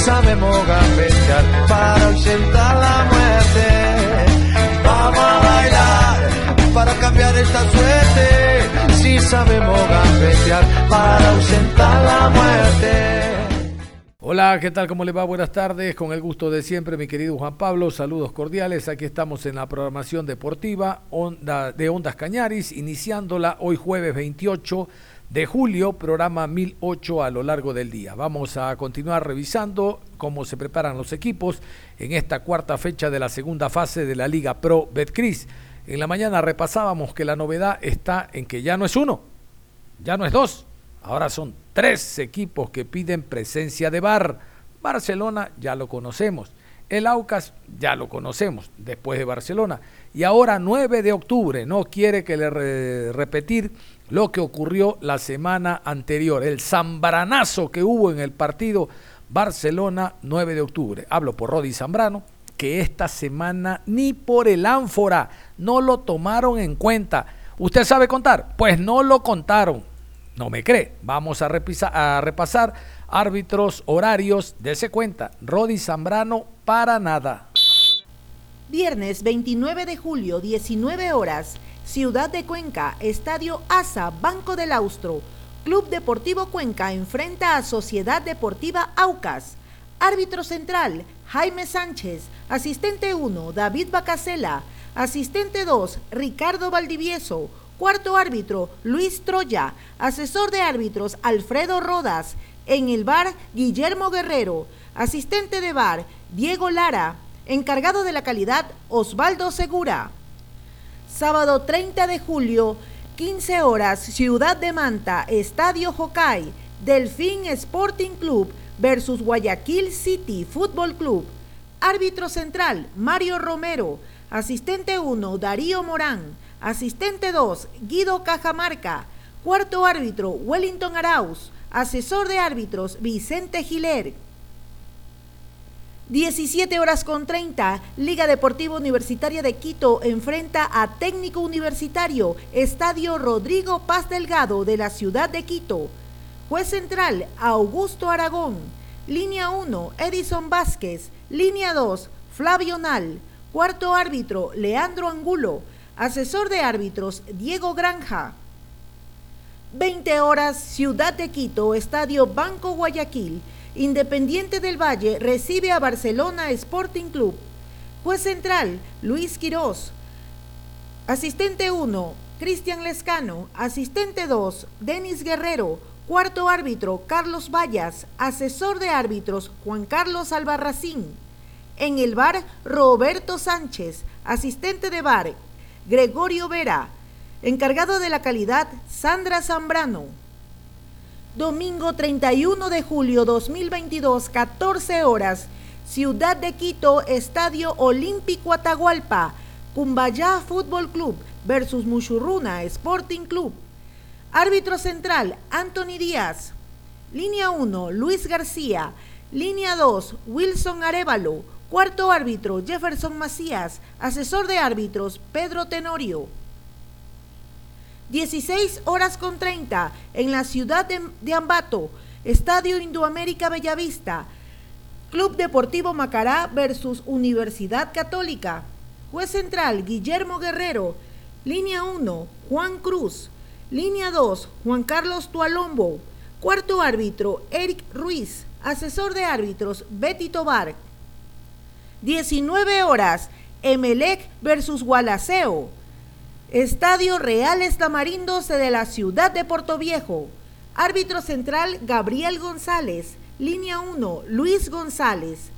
Sabemos gambetear para ausentar la muerte. Vamos a bailar para cambiar esta suerte. Si sabemos gambetear para ausentar la muerte. Hola, ¿qué tal? ¿Cómo le va? Buenas tardes. Con el gusto de siempre, mi querido Juan Pablo. Saludos cordiales. Aquí estamos en la programación deportiva de Ondas Cañaris, iniciándola hoy jueves 28 de julio, programa 1008 a lo largo del día. Vamos a continuar revisando cómo se preparan los equipos en esta cuarta fecha de la segunda fase de la Liga Pro Betcris. En la mañana repasábamos que la novedad está en que ya no es uno, ya no es dos, ahora son tres equipos que piden presencia de bar. Barcelona ya lo conocemos, el Aucas ya lo conocemos después de Barcelona. Y ahora 9 de octubre, no quiere que le repetir lo que ocurrió la semana anterior, el zambranazo que hubo en el partido Barcelona 9 de octubre. Hablo por Rodi Zambrano, que esta semana ni por el ánfora no lo tomaron en cuenta. ¿Usted sabe contar? Pues no lo contaron. No me cree. Vamos a, repasar árbitros, horarios. Dese cuenta. Rodi Zambrano para nada. Viernes 29 de julio, 19 horas. Ciudad de Cuenca, Estadio ASA, Banco del Austro. Club Deportivo Cuenca enfrenta a Sociedad Deportiva Aucas. Árbitro central, Jaime Sánchez. Asistente 1, David Bacasela. Asistente 2, Ricardo Valdivieso. Cuarto árbitro, Luis Troya. Asesor de árbitros, Alfredo Rodas. En el bar, Guillermo Guerrero. Asistente de bar, Diego Lara. Encargado de la calidad, Osvaldo Segura. Sábado 30 de julio, 15 horas, Ciudad de Manta, Estadio Jocay, Delfín Sporting Club versus Guayaquil City Fútbol Club. Árbitro central, Mario Romero. Asistente 1, Darío Morán. Asistente 2, Guido Cajamarca. Cuarto árbitro, Wellington Arauz. Asesor de árbitros, Vicente Giler. 17 horas con 30, Liga Deportiva Universitaria de Quito enfrenta a Técnico Universitario, Estadio Rodrigo Paz Delgado de la ciudad de Quito. Juez central, Augusto Aragón. Línea 1, Edison Vázquez. Línea 2, Flavio Nal. Cuarto árbitro, Leandro Angulo. Asesor de árbitros, Diego Granja. 20 horas, Ciudad de Quito, Estadio Banco Guayaquil. Independiente del Valle recibe a Barcelona Sporting Club. Juez central, Luis Quirós. Asistente 1, Cristian Lescano. Asistente 2, Denis Guerrero. Cuarto árbitro, Carlos Vallas. Asesor de árbitros, Juan Carlos Albarracín. En el bar, Roberto Sánchez. Asistente de bar, Gregorio Vera. Encargado de la calidad, Sandra Zambrano. Domingo 31 de julio 2022, 14 horas. Ciudad de Quito, Estadio Olímpico Atahualpa. Cumbayá Fútbol Club versus Muchurruna Sporting Club. Árbitro central, Anthony Díaz. Línea 1, Luis García. Línea 2, Wilson Arevalo. Cuarto árbitro, Jefferson Macías. Asesor de árbitros, Pedro Tenorio. 16 horas con 30 en la ciudad de, Ambato, Estadio Indoamérica Bellavista, Club Deportivo Macará versus Universidad Católica. Juez central, Guillermo Guerrero. Línea 1, Juan Cruz. Línea 2, Juan Carlos Tualombo. Cuarto árbitro, Eric Ruiz. Asesor de árbitros, Betty Tobar. 19 horas, Emelec versus Gualaceo. Estadio Reales Tamarindos de la ciudad de Viejo. Árbitro central Gabriel González. Línea 1 Luis González.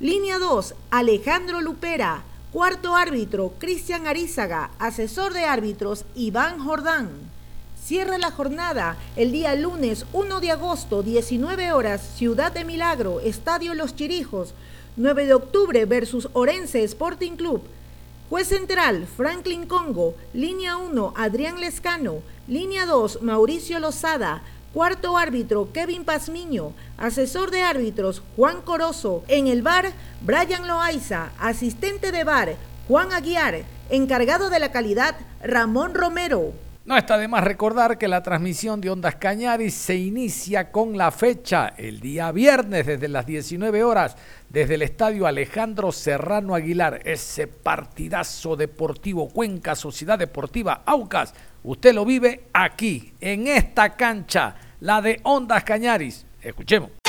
Línea 2 Alejandro Lupera. Cuarto árbitro, Cristian Arizaga. Asesor de árbitros, Iván Jordán. Cierra la jornada el día lunes 1 de agosto, 19 horas, Ciudad de Milagro, Estadio Los Chirijos. 9 de octubre versus Orense Sporting Club. Juez central, Franklin Congo. Línea 1, Adrián Lescano. Línea 2, Mauricio Lozada. Cuarto árbitro, Kevin Pazmiño. Asesor de árbitros, Juan Corozo. En el bar, Brian Loaiza. Asistente de bar, Juan Aguiar. Encargado de la calidad, Ramón Romero. No está de más recordar que la transmisión de Ondas Cañaris se inicia con la fecha el día viernes desde las 19 horas desde el estadio Alejandro Serrano Aguilar. Ese partidazo deportivo Cuenca Sociedad Deportiva Aucas. Usted lo vive aquí, en esta cancha, la de Ondas Cañaris. Escuchemos.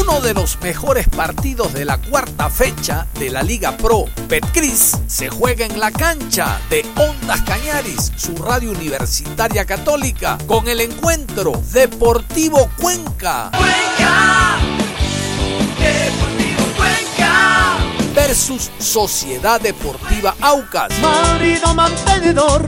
Uno de los mejores partidos de la cuarta fecha de la Liga Pro Betcris se juega en la cancha de Ondas Cañaris, su radio universitaria católica, con el encuentro Deportivo Cuenca. ¡Cuenca! Deportivo Cuenca versus Sociedad Deportiva Aucas. Marido mantenedor,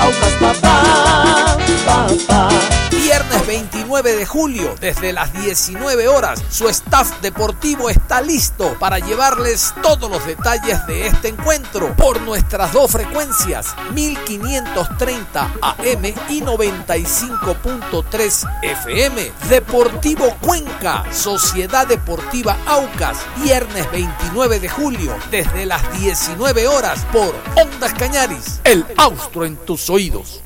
Aucas papá, papá. Viernes 29 de julio, desde las 19 horas, su staff deportivo está listo para llevarles todos los detalles de este encuentro por nuestras dos frecuencias, 1530 AM y 95.3 FM. Deportivo Cuenca, Sociedad Deportiva Aucas, viernes 29 de julio, desde las 19 horas por Ondas Cañaris, el austro en tus oídos.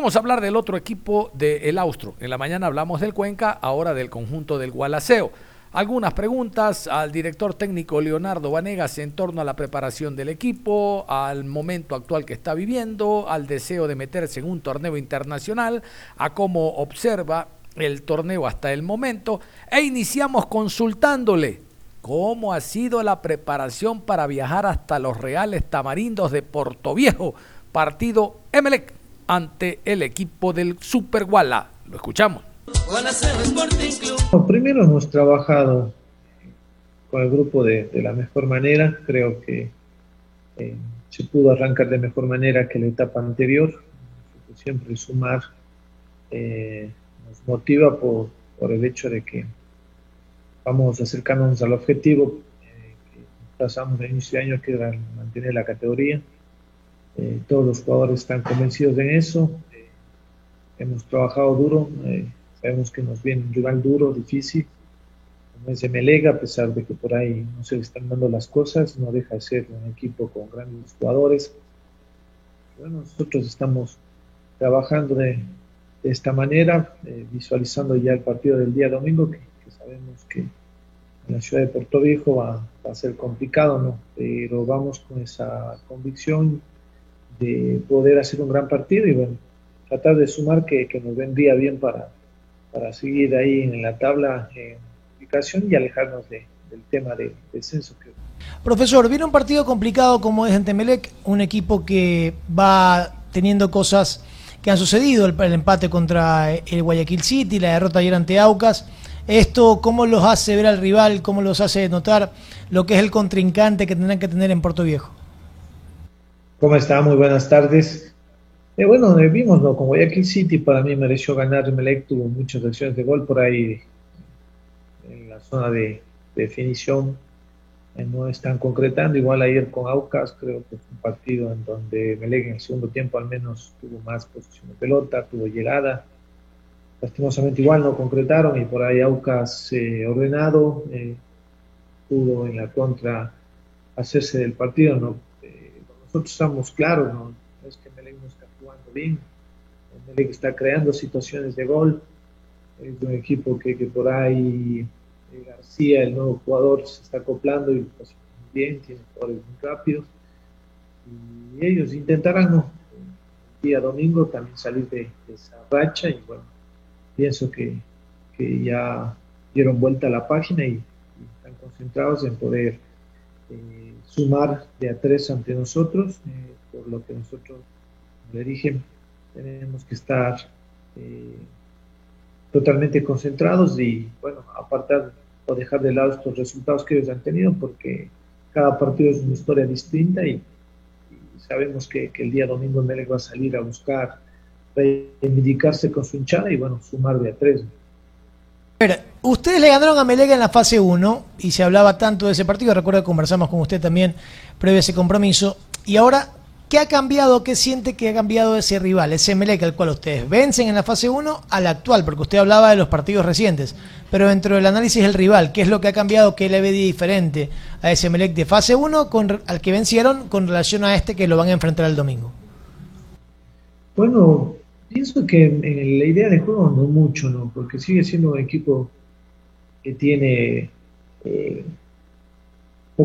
Vamos a hablar del otro equipo del Austro. En la mañana hablamos del Cuenca, ahora del conjunto del Gualaceo. Algunas preguntas al director técnico Leonardo Vanegas en torno a la preparación del equipo, al momento actual que está viviendo, al deseo de meterse en un torneo internacional, a cómo observa el torneo hasta el momento e iniciamos consultándole cómo ha sido la preparación para viajar hasta los Reales Tamarindos de Portoviejo, partido Emelec ante el equipo del Super Guala. Lo escuchamos. primero hemos trabajado con el grupo de, la mejor manera. Creo que eh, se pudo arrancar de mejor manera que la etapa anterior. Siempre sumar eh, nos motiva por, el hecho de que vamos acercándonos al objetivo eh, que pasamos de inicio de año, que era mantener la categoría. Eh, todos los jugadores están convencidos de eso. Eh, hemos trabajado duro, eh, sabemos que nos viene un rival duro, difícil, como es Melega, a pesar de que por ahí no se le están dando las cosas, no deja de ser un equipo con grandes jugadores. Bueno, nosotros estamos trabajando de, esta manera, visualizando ya el partido del día domingo, que, sabemos que en la ciudad de Puerto Viejo va, va, a ser complicado, ¿no? Pero vamos con esa convicción de poder hacer un gran partido y bueno, tratar de sumar que, nos vendría bien para, para seguir ahí en la tabla en ubicación y alejarnos del tema de descenso. Profesor, viene un partido complicado como es en Temelec, un equipo que va teniendo cosas que han sucedido, el, empate contra el Guayaquil City, la derrota ayer ante Aucas. Esto, ¿cómo los hace ver al rival? ¿Cómo los hace notar lo que es el contrincante que tendrán que tener en Puerto Viejo? ¿Cómo está? Muy buenas tardes. Eh, bueno, eh, vimos, ¿no? Con Guayaquil City para mí mereció ganar. Melec tuvo muchas acciones de gol por ahí en la zona de, definición. Eh, no están concretando. Igual ayer con Aucas, creo que fue un partido en donde Melec en el segundo tiempo al menos tuvo más posición de pelota, tuvo llegada. Lastimosamente igual no concretaron y por ahí Aucas ordenado pudo en la contra hacerse del partido, ¿no? Nosotros estamos claros, ¿no? es que Melec no está jugando bien, Melec está creando situaciones de gol, es un equipo que, que por ahí eh, García, el nuevo jugador, se está acoplando y pues, bien, tiene jugadores muy rápidos, y ellos intentarán ¿no? el día domingo también salir de, esa racha y bueno, pienso que, que, ya dieron vuelta a la página y, están concentrados en poder eh, sumar de a tres ante nosotros, eh, por lo que nosotros, le dije, tenemos que estar eh, totalmente concentrados y, bueno, apartar o dejar de lado estos resultados que ellos han tenido, porque cada partido es una historia distinta y, sabemos que, el día domingo Melec va a salir a buscar reivindicarse con su hinchada y bueno, sumar de a tres. Ustedes le ganaron a Melec en la fase 1 y se hablaba tanto de ese partido, recuerdo que conversamos con usted también previo a ese compromiso, y ahora ¿Qué ha cambiado? ¿Qué siente que ha cambiado ese rival, ese Melec al cual ustedes vencen en la fase 1 al actual? Porque usted hablaba de los partidos recientes, pero dentro del análisis del rival, ¿qué es lo que ha cambiado? ¿Qué le ve diferente a ese Melec de fase 1 con, al que vencieron con relación a este que lo van a enfrentar el domingo? Bueno, pienso que en la idea de juego no mucho, ¿no? Porque sigue siendo un equipo que tiene eh,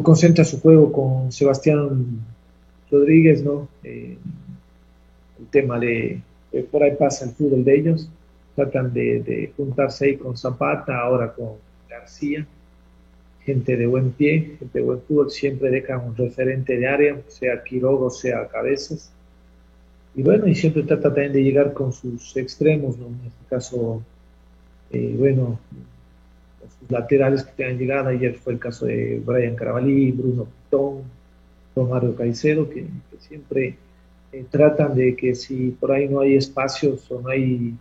concentra su juego con Sebastián Rodríguez, ¿no? Eh, el tema de, por ahí pasa el fútbol de ellos, tratan de, juntarse ahí con Zapata, ahora con García, gente de buen pie, gente de buen fútbol, siempre dejan un referente de área, sea Quirogo, sea Cabezas. Y bueno, y siempre trata también de llegar con sus extremos, ¿no? En este caso, eh, bueno, sus laterales que tengan llegada, ayer fue el caso de Brian Carabalí, Bruno Pitón, Mario Caicedo, que, siempre eh, tratan de que si por ahí no hay espacios o no hay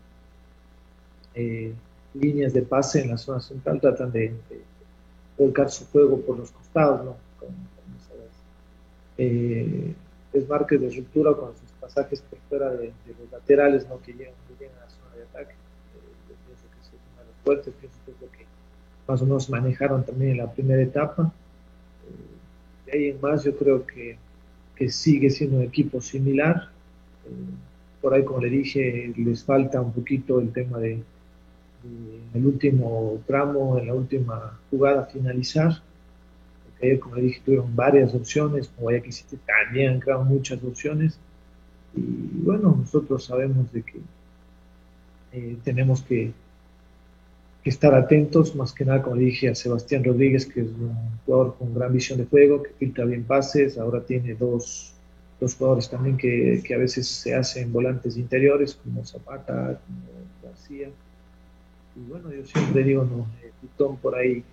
eh, líneas de pase en la zona central, tratan de, volcar su juego por los costados, ¿no? Con, eh, desmarques de ruptura con sus pasajes por fuera de, los laterales, ¿no? Que llegan muy bien a la zona de ataque. yo pienso que es uno de los fuertes, pienso que es lo que más o menos manejaron también en la primera etapa ahí en más yo creo que, sigue siendo un equipo similar. Eh, por ahí, como le dije, les falta un poquito el tema de, el último tramo, en la última jugada finalizar. Porque ayer, como le dije, tuvieron varias opciones, como Guayaquil City también han creado muchas opciones. Y bueno, nosotros sabemos de que eh, tenemos que que estar atentos, más que nada, como dije, a Sebastián Rodríguez, que es un jugador con gran visión de juego, que filtra bien pases, ahora tiene dos, dos jugadores también que, que, a veces se hacen volantes interiores, como Zapata, como García. Y bueno, yo siempre digo, no, eh, Pitón por ahí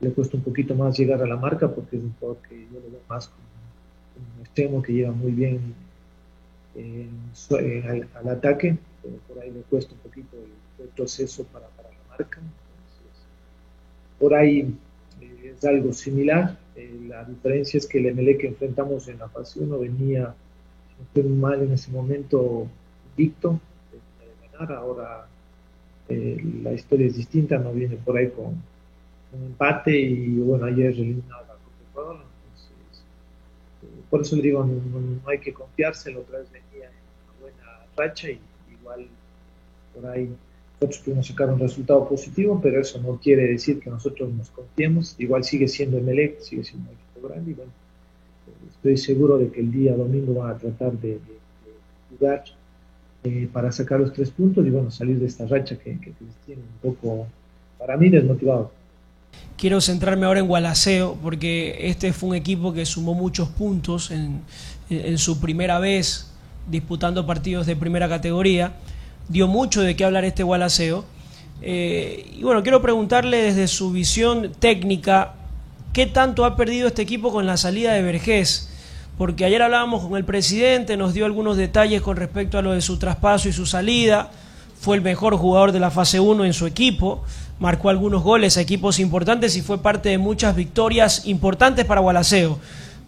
le cuesta un poquito más llegar a la marca, porque es un jugador que yo lo veo más como, un extremo que lleva muy bien eh, al, ataque, pero por ahí le cuesta un poquito el, el proceso para por ahí eh, es algo similar. Eh, la diferencia es que el MLE que enfrentamos en la fase 1 venía muy mal en ese momento invicto, de ganar. Ahora eh, la historia es distinta, no viene por ahí con un empate y bueno, ayer eliminado la Copa entonces por eso le digo, no, hay que confiarse, la otra vez venía en una buena racha y igual por ahí nosotros pudimos sacar un resultado positivo, pero eso no quiere decir que nosotros nos confiemos. Igual sigue siendo Emelec, sigue siendo un equipo grande y bueno, estoy seguro de que el día domingo van a tratar de, jugar eh, para sacar los tres puntos y bueno, salir de esta racha que, que tiene un poco, para mí, desmotivado. Quiero centrarme ahora en Gualaceo, porque este fue un equipo que sumó muchos puntos en, en su primera vez disputando partidos de primera categoría dio mucho de qué hablar este Gualaceo. Eh, y bueno, quiero preguntarle desde su visión técnica, ¿qué tanto ha perdido este equipo con la salida de Vergés? Porque ayer hablábamos con el presidente, nos dio algunos detalles con respecto a lo de su traspaso y su salida. Fue el mejor jugador de la fase 1 en su equipo, marcó algunos goles a equipos importantes y fue parte de muchas victorias importantes para Gualaceo.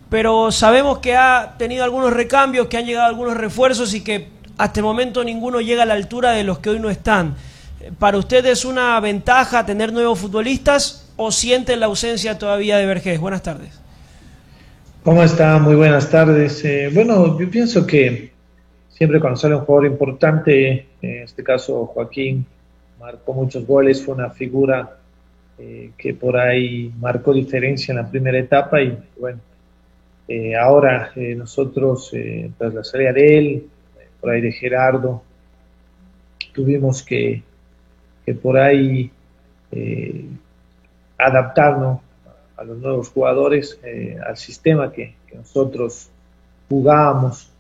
Pero sabemos que ha tenido algunos recambios, que han llegado algunos refuerzos y que hasta el momento ninguno llega a la altura de los que hoy no están. ¿Para usted es una ventaja tener nuevos futbolistas o siente la ausencia todavía de Vergés? Buenas tardes. ¿Cómo está? Muy buenas tardes. Eh, bueno, yo pienso que siempre cuando sale un jugador importante, en este caso Joaquín, marcó muchos goles, fue una figura eh, que por ahí marcó diferencia en la primera etapa y bueno, eh, ahora nosotros, tras la salida de él, por ahí de Gerardo. Tuvimos que, por ahí eh, adaptarnos a los nuevos jugadores, eh, al sistema que, nosotros jugábamos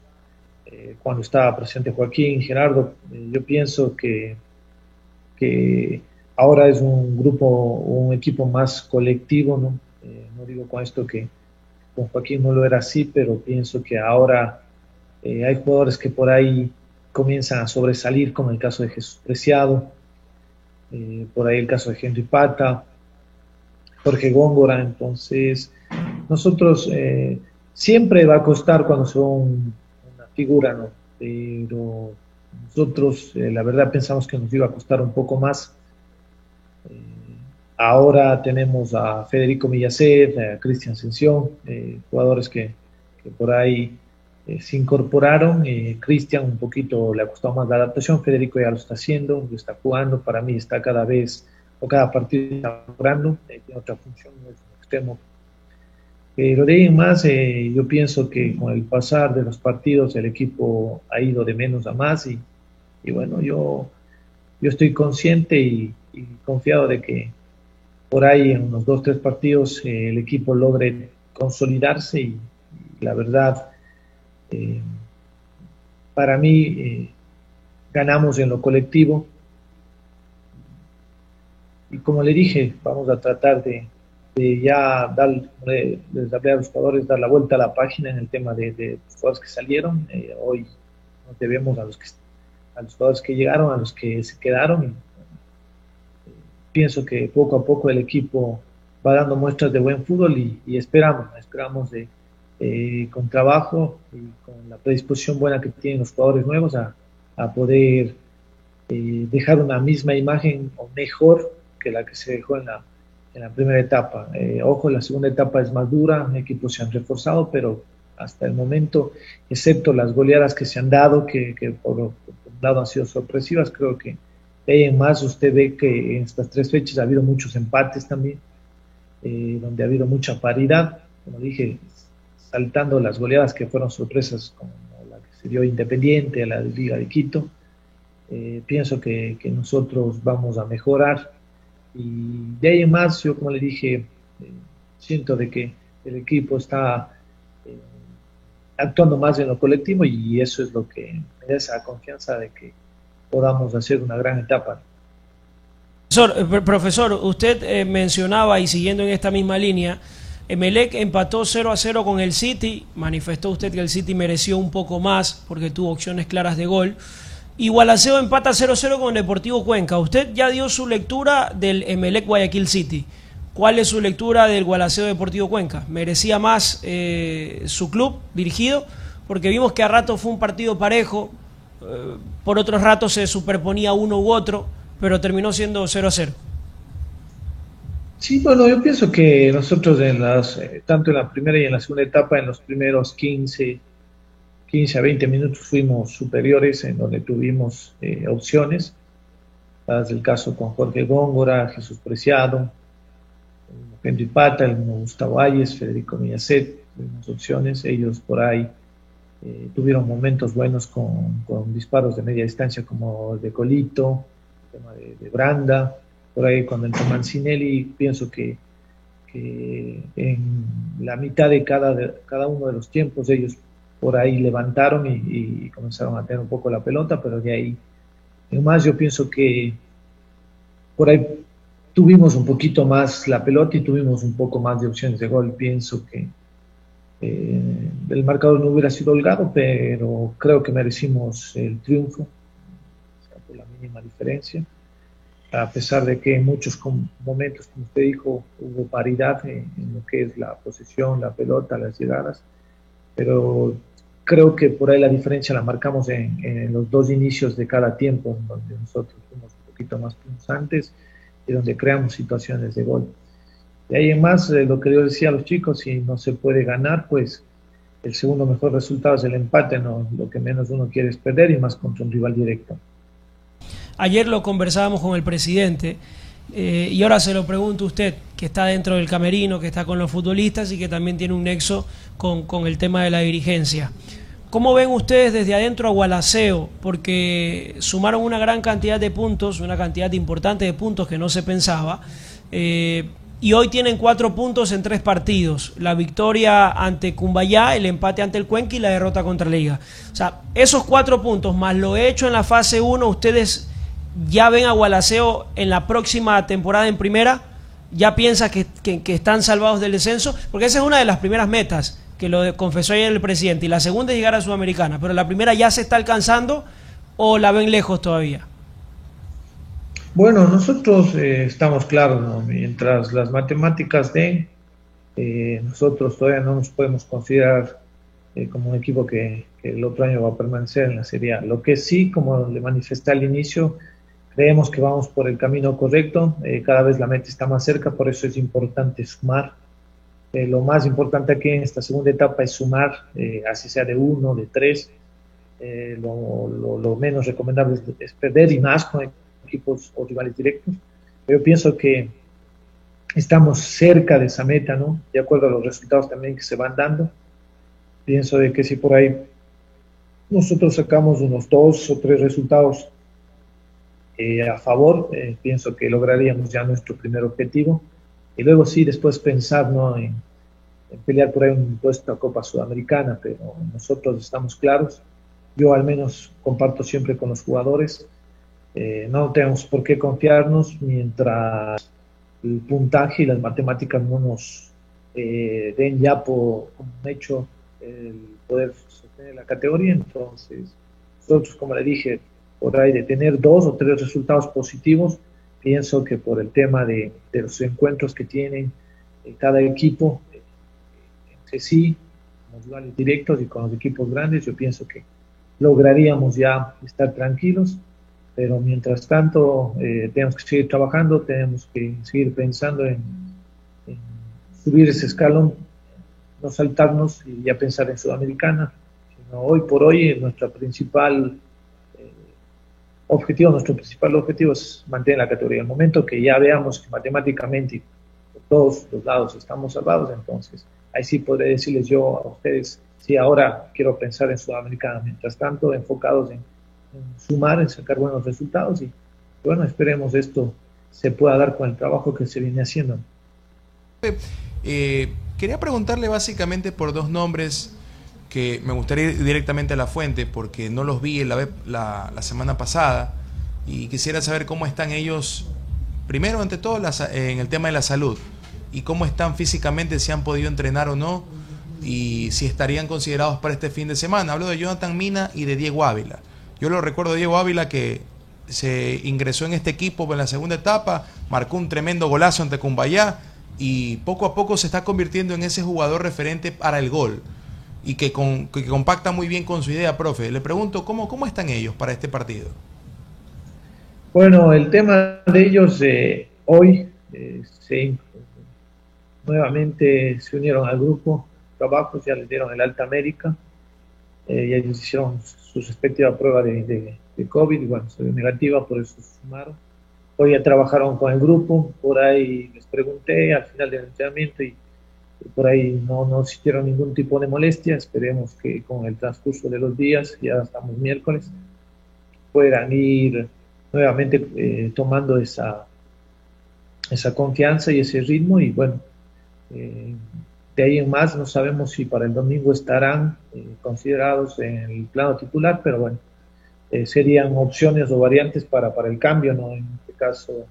eh, cuando estaba presente Joaquín, Gerardo. yo pienso que, que ahora es un grupo, un equipo más colectivo, ¿no? no digo con esto que, con Joaquín no lo era así, pero pienso que ahora eh, hay jugadores que por ahí comienzan a sobresalir, como el caso de Jesús Preciado, eh, por ahí el caso de Henry Pata, Jorge Góngora, entonces nosotros eh, siempre va a costar cuando se una figura, ¿no? Pero nosotros la verdad pensamos que nos iba a costar un poco más. ahora tenemos a Federico Millaset, a Cristian Ascensión, jugadores que, que por ahí eh, se incorporaron. Eh, Cristian un poquito le ha costado más la adaptación, Federico ya lo está haciendo, lo está jugando, para mí está cada vez, o cada partido está jugando, eh, tiene otra función, es un extremo. Pero de ahí en más, yo pienso que con el pasar de los partidos el equipo ha ido de menos a más y, y bueno, yo, yo estoy consciente y, confiado de que por ahí en unos dos, tres partidos el equipo logre consolidarse y la verdad eh, para mí, eh, ganamos en lo colectivo. Y como le dije, vamos a tratar de, ya dar, les hablé a los jugadores, dar la vuelta a la página en el tema de, los jugadores que salieron. Eh, hoy nos debemos a los, que, a los jugadores que llegaron, a los que se quedaron. pienso que poco a poco el equipo va dando muestras de buen fútbol y, y esperamos, esperamos de, eh, con trabajo y con la predisposición buena que tienen los jugadores nuevos a, poder eh, dejar una misma imagen o mejor que la que se dejó en la, en la primera etapa. Eh, ojo, la segunda etapa es más dura, equipos se han reforzado, pero hasta el momento, excepto las goleadas que se han dado, que, por, un lado han sido sorpresivas, creo que de ahí en más usted ve que en estas tres fechas ha habido muchos empates también, donde ha habido mucha paridad. Como dije, saltando las goleadas que fueron sorpresas como la que se dio Independiente, a la Liga de Quito, eh, pienso que, nosotros vamos a mejorar y de ahí en más yo como le dije eh, siento de que el equipo está eh, actuando más en lo colectivo y eso es lo que me da esa confianza de que podamos hacer una gran etapa. Profesor, profesor usted mencionaba y siguiendo en esta misma línea, Emelec empató 0 a 0 con el City. Manifestó usted que el City mereció un poco más porque tuvo opciones claras de gol. Y Gualaceo empata 0-0 con Deportivo Cuenca. Usted ya dio su lectura del Emelec Guayaquil City. ¿Cuál es su lectura del Gualaceo Deportivo Cuenca? ¿Merecía más eh, su club dirigido? Porque vimos que a rato fue un partido parejo, eh, por otros ratos se superponía uno u otro, pero terminó siendo 0 a 0. Sí, bueno, yo pienso que nosotros en las, eh, tanto en la primera y en la segunda etapa, en los primeros 15, 15 a 20 minutos fuimos superiores en donde tuvimos eh, opciones. Es el caso con Jorge Góngora, Jesús Preciado, Henry Pata, el Gustavo Ayes, Federico Millaset, tuvimos opciones. Ellos por ahí eh, tuvieron momentos buenos con, disparos de media distancia como el de Colito, el tema de Branda por ahí con el Mancinelli, pienso que, en la mitad de cada, cada uno de los tiempos ellos por ahí levantaron y, comenzaron a tener un poco la pelota, pero de ahí en más yo pienso que por ahí tuvimos un poquito más la pelota y tuvimos un poco más de opciones de gol. Pienso que eh, el marcador no hubiera sido holgado, pero creo que merecimos el triunfo, por la mínima diferencia a pesar de que en muchos momentos, como usted dijo, hubo paridad en, lo que es la posesión, la pelota, las llegadas, pero creo que por ahí la diferencia la marcamos en, los dos inicios de cada tiempo, donde nosotros fuimos un poquito más punzantes y donde creamos situaciones de gol. De ahí en más, eh, lo que yo decía a los chicos, si no se puede ganar, pues el segundo mejor resultado es el empate, no, lo que menos uno quiere es perder y más contra un rival directo. Ayer lo conversábamos con el presidente eh, y ahora se lo pregunto a usted, que está dentro del camerino, que está con los futbolistas y que también tiene un nexo con, el tema de la dirigencia. ¿Cómo ven ustedes desde adentro a Gualaceo? Porque sumaron una gran cantidad de puntos, una cantidad importante de puntos que no se pensaba. Eh, y hoy tienen cuatro puntos en tres partidos. La victoria ante Cumbayá, el empate ante el Cuenca y la derrota contra Liga. O sea, esos cuatro puntos más lo hecho en la fase 1, ustedes ya ven a Gualaceo en la próxima temporada en primera, ya piensas que, están salvados del descenso, porque esa es una de las primeras metas que lo confesó ayer el presidente, y la segunda es llegar a Sudamericana, pero la primera ya se está alcanzando o la ven lejos todavía. Bueno, nosotros eh, estamos claros, mientras las matemáticas den, eh, nosotros todavía no nos podemos considerar eh, como un equipo que, que, el otro año va a permanecer en la Serie A. Lo que sí, como le manifesté al inicio, creemos que vamos por el camino correcto, cada vez la meta está más cerca, por eso es importante sumar. lo más importante aquí en esta segunda etapa es sumar, así sea de uno, de tres. Lo, lo, lo, menos recomendable es perder y más con equipos o rivales directos. Yo pienso que estamos cerca de esa meta, ¿no? De acuerdo a los resultados también que se van dando. Pienso de que si por ahí nosotros sacamos unos dos o tres resultados eh, a favor, eh, pienso que lograríamos ya nuestro primer objetivo. Y luego sí, después pensar ¿no? en, en pelear por ahí un puesto a Copa Sudamericana, pero nosotros estamos claros. Yo al menos comparto siempre con los jugadores eh, no tenemos por qué confiarnos mientras el puntaje y las matemáticas no nos eh, den ya por un hecho el poder sostener la categoría. Entonces, nosotros, como le dije, por ahí de tener dos o tres resultados positivos, pienso que por el tema de, los encuentros que tienen cada equipo entre sí, con los rivales directos y con los equipos grandes, yo pienso que lograríamos ya estar tranquilos pero mientras tanto eh, tenemos que seguir trabajando, tenemos que seguir pensando en, subir ese escalón, no saltarnos y ya pensar en Sudamericana, sino hoy por hoy nuestro principal objetivo, nuestro principal objetivo es mantener la categoría. El momento que ya veamos que matemáticamente por todos los lados estamos salvados, entonces ahí sí podré decirles yo a ustedes, sí, ahora quiero pensar en Sudamericana, mientras tanto enfocados en sumar, en sacar buenos resultados y bueno, esperemos esto se pueda dar con el trabajo que se viene haciendo. Eh, quería preguntarle básicamente por dos nombres que me gustaría ir directamente a la fuente porque no los vi la, la, la semana pasada y quisiera saber cómo están ellos, primero ante todo en el tema de la salud y cómo están físicamente, si han podido entrenar o no y si estarían considerados para este fin de semana. Hablo de Jonathan Mina y de Diego Ávila. Yo lo recuerdo Diego Ávila que se ingresó en este equipo en la segunda etapa, marcó un tremendo golazo ante Cumbayá y poco a poco se está convirtiendo en ese jugador referente para el gol y que, compacta muy bien con su idea, profe. Le pregunto, ¿cómo, cómo están ellos para este partido? Bueno, el tema de ellos eh, hoy eh, nuevamente se unieron al grupo trabajo, ya les dieron el Alta América, eh, ya hicieron su respectiva prueba de, de, COVID, y bueno, salió negativa, por eso sumaron. Hoy ya trabajaron con el grupo, por ahí les pregunté al final del entrenamiento y, por ahí no, no existieron ningún tipo de molestia. Esperemos que con el transcurso de los días, ya estamos miércoles, puedan ir nuevamente eh, tomando esa, esa confianza y ese ritmo y bueno, eh, de ahí en más no sabemos si para el domingo estarán eh, considerados en el plano titular, pero bueno, eh, serían opciones o variantes para, para el cambio, ¿no? En este caso,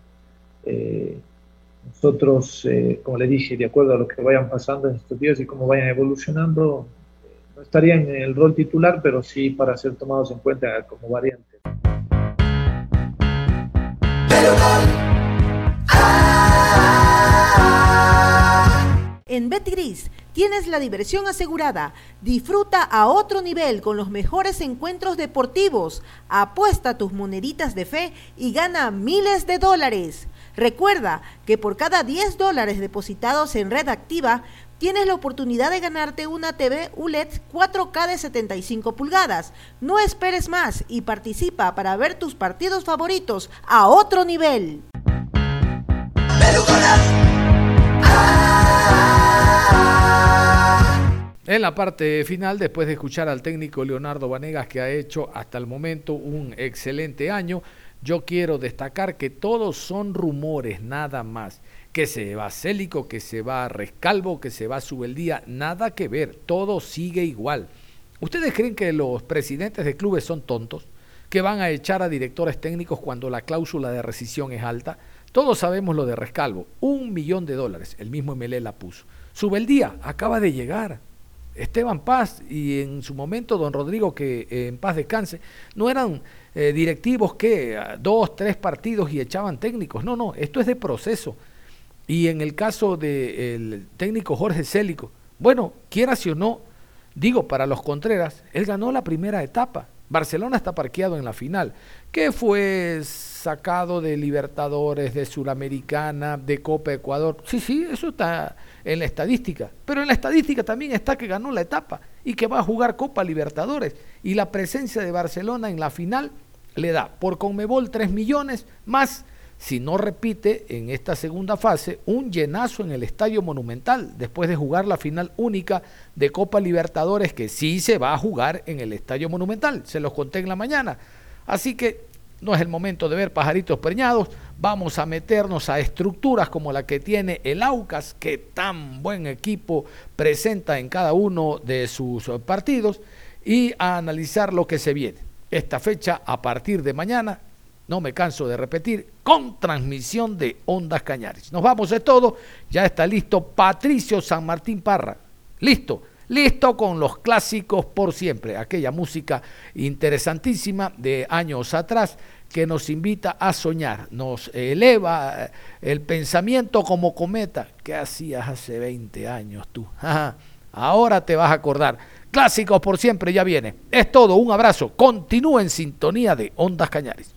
eh, nosotros, como le dije, de acuerdo a lo que vayan pasando en estos días y cómo vayan evolucionando, no estarían en el rol titular, pero sí para ser tomados en cuenta como variantes. En Betgris tienes la diversión asegurada. Disfruta a otro nivel con los mejores encuentros deportivos. Apuesta tus moneditas de fe y gana miles de dólares. Recuerda que por cada 10 dólares depositados en red activa, tienes la oportunidad de ganarte una TV ULED 4K de 75 pulgadas. No esperes más y participa para ver tus partidos favoritos a otro nivel. En la parte final, después de escuchar al técnico Leonardo Vanegas, que ha hecho hasta el momento un excelente año, yo quiero destacar que todos son rumores, nada más. Que se va Célico, que se va Rescalvo, que se va Subeldía, nada que ver, todo sigue igual. ¿Ustedes creen que los presidentes de clubes son tontos? ¿Que van a echar a directores técnicos cuando la cláusula de rescisión es alta? Todos sabemos lo de Rescalvo, un millón de dólares, el mismo MLE la puso. Subeldía acaba de llegar. Esteban Paz y en su momento don Rodrigo, que eh, en paz descanse, no eran eh, directivos que dos, tres partidos y echaban técnicos. No, no, esto es de proceso. Y en el caso del técnico Jorge Célico, bueno, quiera si o no, digo, para los Contreras, él ganó la primera etapa. Barcelona está parqueado en la final, que fue sacado de Libertadores, de Suramericana, de Copa Ecuador. Sí, sí, eso está en la estadística. Pero en la estadística también está que ganó la etapa y que va a jugar Copa Libertadores. Y la presencia de Barcelona en la final le da por Conmebol 3 millones más si no repite en esta segunda fase un llenazo en el Estadio Monumental después de jugar la final única de Copa Libertadores que sí se va a jugar en el Estadio Monumental, se los conté en la mañana. Así que no es el momento de ver pajaritos preñados, vamos a meternos a estructuras como la que tiene el Aucas, que tan buen equipo presenta en cada uno de sus partidos, y a analizar lo que se viene. Esta fecha a partir de mañana no me canso de repetir, con transmisión de Ondas Cañares. Nos vamos de todo, ya está listo Patricio San Martín Parra. Listo, listo con los clásicos por siempre, aquella música interesantísima de años atrás que nos invita a soñar, nos eleva el pensamiento como cometa. ¿Qué hacías hace 20 años tú? Ahora te vas a acordar. Clásicos por siempre ya viene. Es todo, un abrazo. Continúa en sintonía de Ondas Cañares.